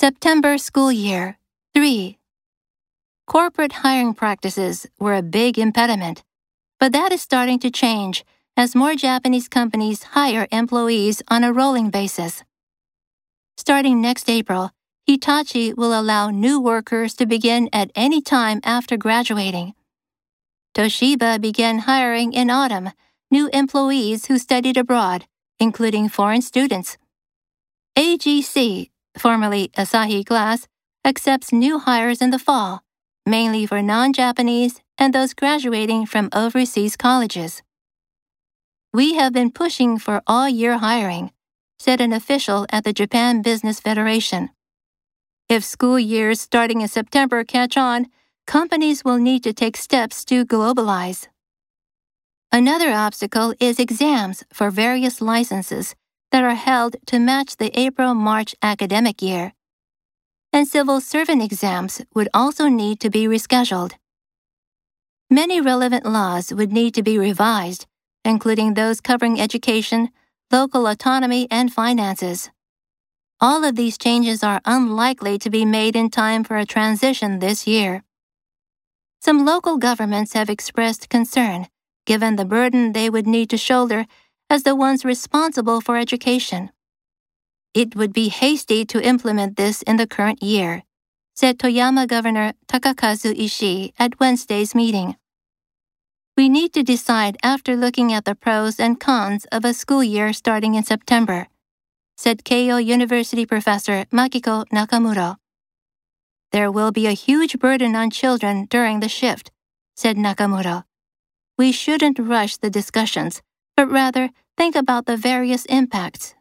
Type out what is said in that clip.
September school year 3. Corporate hiring practices were a big impediment, but that is starting to change as more Japanese companies hire employees on a rolling basis. Starting next April, Hitachi will allow new workers to begin at any time after graduating. Toshiba began hiring in autumn new employees who studied abroad, including foreign students. AGC, formerly Asahi Glass, accepts new hires in the fall, mainly for non Japanese and those graduating from overseas colleges. We have been pushing for all year hiring, said an official at the Japan Business Federation. If school years starting in September catch on, companies will need to take steps to globalize. Another obstacle is exams for various licenses that are held to match the April March academic year. And civil servant exams would also need to be rescheduled. Many relevant laws would need to be revised, including those covering education, local autonomy, and finances. All of these changes are unlikely to be made in time for a transition this year. Some local governments have expressed concern given the burden they would need to shoulder as the ones responsible for education. It would be hasty to implement this in the current year, said Toyama Governor Takakazu Ishii at Wednesday's meeting. We need to decide after looking at the pros and cons of a school year starting in September, said Keio University professor Makiko Nakamura. There will be a huge burden on children during the shift, said Nakamura. We shouldn't rush the discussions, but rather think about the various impacts